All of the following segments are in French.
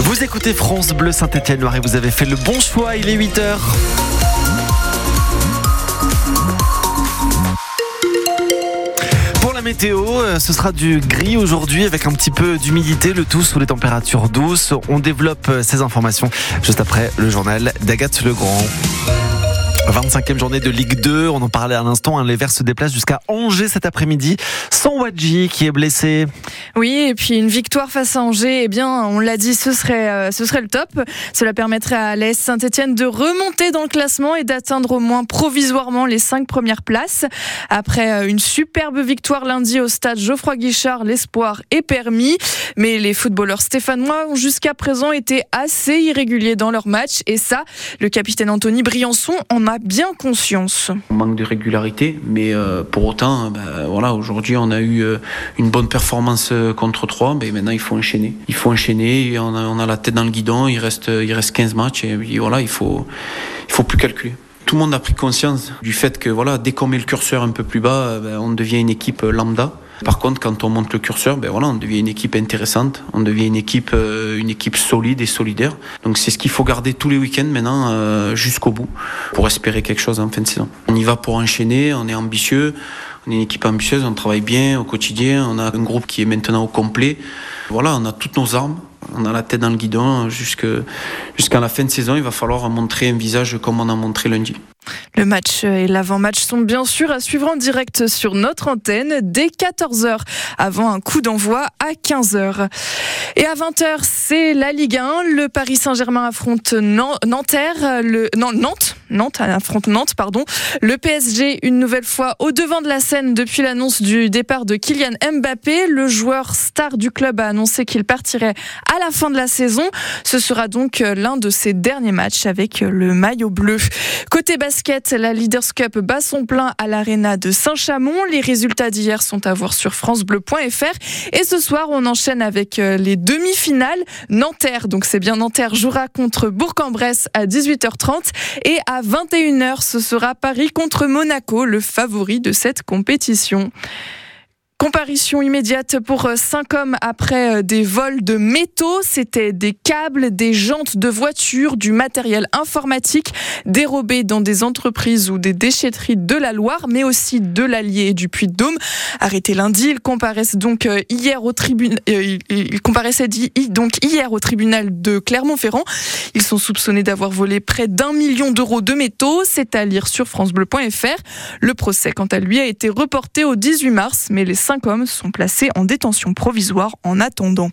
Vous écoutez France Bleu Saint-Étienne-Loire et vous avez fait le bon choix, il est 8h. Pour la météo, euh, ce sera du gris aujourd'hui avec un petit peu d'humidité, le tout sous les températures douces. On développe euh, ces informations juste après le journal d'Agathe Legrand. 25e journée de Ligue 2, on en parlait à l'instant, hein, les Verts se déplacent jusqu'à Angers cet après-midi, sans Wadji qui est blessé. Oui, et puis une victoire face à Angers, eh bien, on l'a dit, ce serait, euh, ce serait le top. Cela permettrait à l'AS Saint-Etienne de remonter dans le classement et d'atteindre au moins provisoirement les cinq premières places. Après euh, une superbe victoire lundi au stade Geoffroy Guichard, l'espoir est permis. Mais les footballeurs stéphanois ont jusqu'à présent été assez irréguliers dans leur match. Et ça, le capitaine Anthony Briançon en a bien conscience. On manque de régularité, mais euh, pour autant, ben, voilà, aujourd'hui on a eu euh, une bonne performance euh, contre 3, mais maintenant il faut enchaîner. Il faut enchaîner, et on, a, on a la tête dans le guidon, il reste, il reste 15 matchs, et, puis, voilà, il faut, il faut plus calculer. Tout le monde a pris conscience du fait que voilà, dès qu'on met le curseur un peu plus bas, ben, on devient une équipe lambda. Par contre, quand on monte le curseur, ben voilà, on devient une équipe intéressante, on devient une équipe, euh, une équipe solide et solidaire. Donc c'est ce qu'il faut garder tous les week-ends maintenant euh, jusqu'au bout pour espérer quelque chose en fin de saison. On y va pour enchaîner, on est ambitieux, on est une équipe ambitieuse, on travaille bien au quotidien, on a un groupe qui est maintenant au complet. Voilà, on a toutes nos armes, on a la tête dans le guidon jusqu'à la fin de saison. Il va falloir montrer un visage comme on a montré lundi. Le match et l'avant-match sont bien sûr à suivre en direct sur notre antenne dès 14h avant un coup d'envoi à 15h. Et à 20h, c'est la Ligue 1. Le Paris Saint-Germain affronte Nanterre, Nantes, Nantes affronte Nantes, pardon. Le PSG, une nouvelle fois au devant de la scène depuis l'annonce du départ de Kylian Mbappé. Le joueur star du club a annoncé qu'il partirait à la fin de la saison. Ce sera donc l'un de ses derniers matchs avec le maillot bleu. Côté basket, la Leaders Cup bat son plein à l'Arena de Saint-Chamond. Les résultats d'hier sont à voir sur francebleu.fr. Et ce soir, on enchaîne avec les demi-finales. Nanterre, donc c'est bien Nanterre, jouera contre Bourg-en-Bresse à 18h30 et à 21h, ce sera Paris contre Monaco, le favori de cette compétition. Comparition immédiate pour euh, cinq hommes après euh, des vols de métaux. C'était des câbles, des jantes de voitures, du matériel informatique dérobé dans des entreprises ou des déchetteries de la Loire, mais aussi de l'Allier et du Puy-de-Dôme. Arrêtés lundi, ils comparaissent donc euh, hier au tribunal. Ils comparaissaient donc hier au tribunal de Clermont-Ferrand. Ils sont soupçonnés d'avoir volé près d'un million d'euros de métaux. C'est à lire sur francebleu.fr. Le procès, quant à lui, a été reporté au 18 mars, mais les cinq hommes sont placés en détention provisoire en attendant.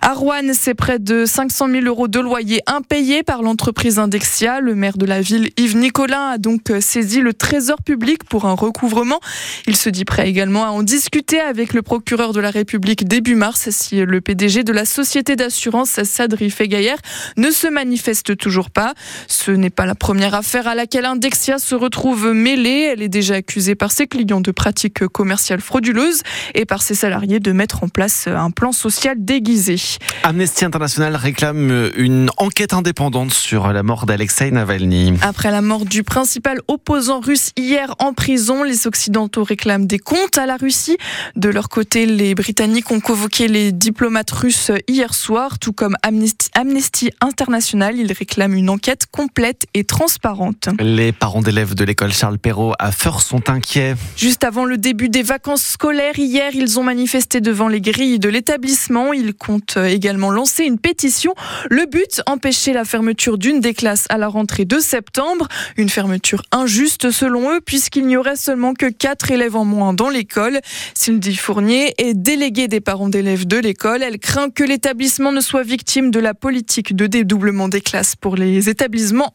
À Rouen, c'est près de 500 000 euros de loyer impayés par l'entreprise Indexia. Le maire de la ville, Yves Nicolin, a donc saisi le trésor public pour un recouvrement. Il se dit prêt également à en discuter avec le procureur de la République début mars si le PDG de la société d'assurance Sadri Fegayer ne se manifeste toujours pas. Ce n'est pas la première affaire à laquelle Indexia se retrouve mêlée. Elle est déjà accusée par ses clients de pratiques commerciales frauduleuses et par ses salariés de mettre en place un plan social déguisé. Amnesty International réclame une enquête indépendante sur la mort d'Alexei Navalny. Après la mort du principal opposant russe hier en prison, les Occidentaux réclament des comptes à la Russie. De leur côté, les Britanniques ont convoqué les diplomates russes hier soir, tout comme Amnesty, International. Ils réclament une enquête complète et transparente. Les parents d'élèves de l'école Charles Perrault à Feur sont inquiets. Juste avant le début des vacances scolaires, Hier, ils ont manifesté devant les grilles de l'établissement. Ils comptent également lancer une pétition. Le but, empêcher la fermeture d'une des classes à la rentrée de septembre. Une fermeture injuste selon eux, puisqu'il n'y aurait seulement que quatre élèves en moins dans l'école. Sylvie Fournier est déléguée des parents d'élèves de l'école. Elle craint que l'établissement ne soit victime de la politique de dédoublement des classes pour les établissements,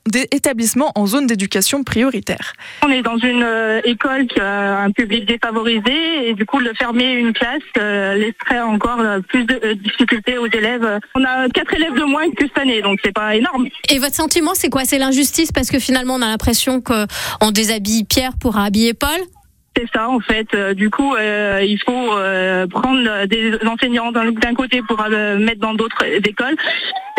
en zone d'éducation prioritaire. On est dans une euh, école qui a un public défavorisé et du coup fermer une classe euh, laisserait encore euh, plus de euh, difficultés aux élèves. On a quatre élèves de moins que cette année, donc c'est pas énorme. Et votre sentiment, c'est quoi? C'est l'injustice parce que finalement on a l'impression qu'on déshabille Pierre pour habiller Paul? C'est ça en fait. Euh, du coup, euh, il faut euh, prendre des enseignants d'un côté pour mettre dans d'autres écoles.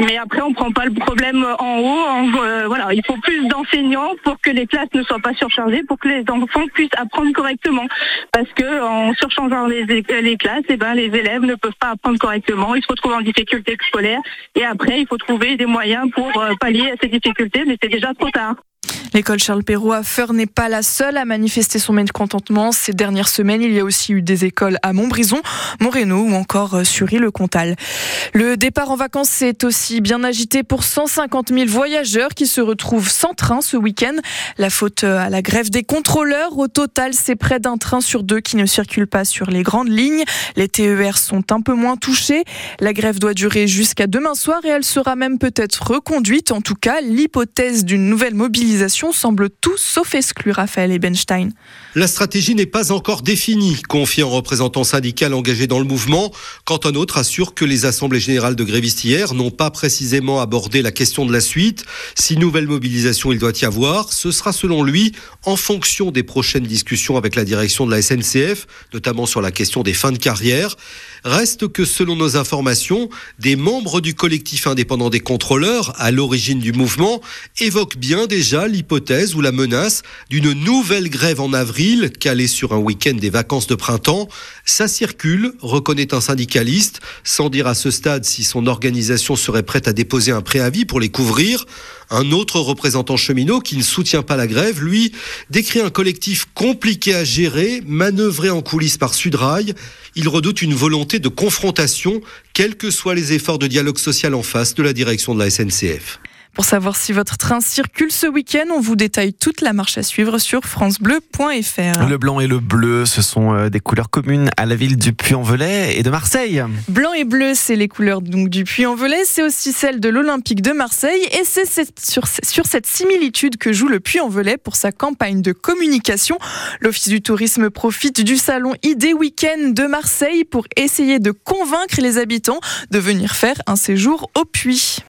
Mais après, on prend pas le problème en haut. voilà, il faut plus d'enseignants pour que les classes ne soient pas surchargées, pour que les enfants puissent apprendre correctement. Parce que en surchangeant les, les classes, eh ben les élèves ne peuvent pas apprendre correctement. Ils se retrouvent en difficulté scolaire. Et après, il faut trouver des moyens pour pallier à ces difficultés, mais c'est déjà trop tard. L'école Charles Perrault à Feur n'est pas la seule à manifester son mécontentement. Ces dernières semaines, il y a aussi eu des écoles à Montbrison, Moreno ou encore euh, sur le départ en vacances s'est aussi bien agité pour 150 000 voyageurs qui se retrouvent sans train ce week-end. La faute euh, à la grève des contrôleurs. Au total, c'est près d'un train sur deux qui ne circule pas sur les grandes lignes. Les TER sont un peu moins touchés. La grève doit durer jusqu'à demain soir et elle sera même peut-être reconduite. En tout cas, l'hypothèse d'une nouvelle mobilisation semble tout sauf exclu, Raphaël Ebenstein. La stratégie n'est pas encore définie, confie un représentant syndical engagé dans le mouvement, quand un autre assure que les assemblées générales de grévistes hier n'ont pas précisément abordé la question de la suite. Si nouvelle mobilisation il doit y avoir, ce sera selon lui en fonction des prochaines discussions avec la direction de la SNCF, notamment sur la question des fins de carrière. Reste que selon nos informations, des membres du collectif indépendant des contrôleurs, à l'origine du mouvement, évoquent bien déjà l'hypothèse ou la menace d'une nouvelle grève en avril, calée sur un week-end des vacances de printemps. Ça circule, reconnaît un syndicaliste, sans dire à ce stade si son organisation serait prête à déposer un préavis pour les couvrir. Un autre représentant cheminot qui ne soutient pas la grève, lui, décrit un collectif compliqué à gérer, manœuvré en coulisses par Sudrail. Il redoute une volonté de confrontation, quels que soient les efforts de dialogue social en face de la direction de la SNCF. Pour savoir si votre train circule ce week-end, on vous détaille toute la marche à suivre sur francebleu.fr. Le blanc et le bleu, ce sont euh, des couleurs communes à la ville du Puy-en-Velay et de Marseille. Blanc et bleu, c'est les couleurs donc du Puy-en-Velay, c'est aussi celle de l'Olympique de Marseille et c'est sur, sur cette similitude que joue le Puy-en-Velay pour sa campagne de communication. L'Office du tourisme profite du salon ID Week-end de Marseille pour essayer de convaincre les habitants de venir faire un séjour au Puy.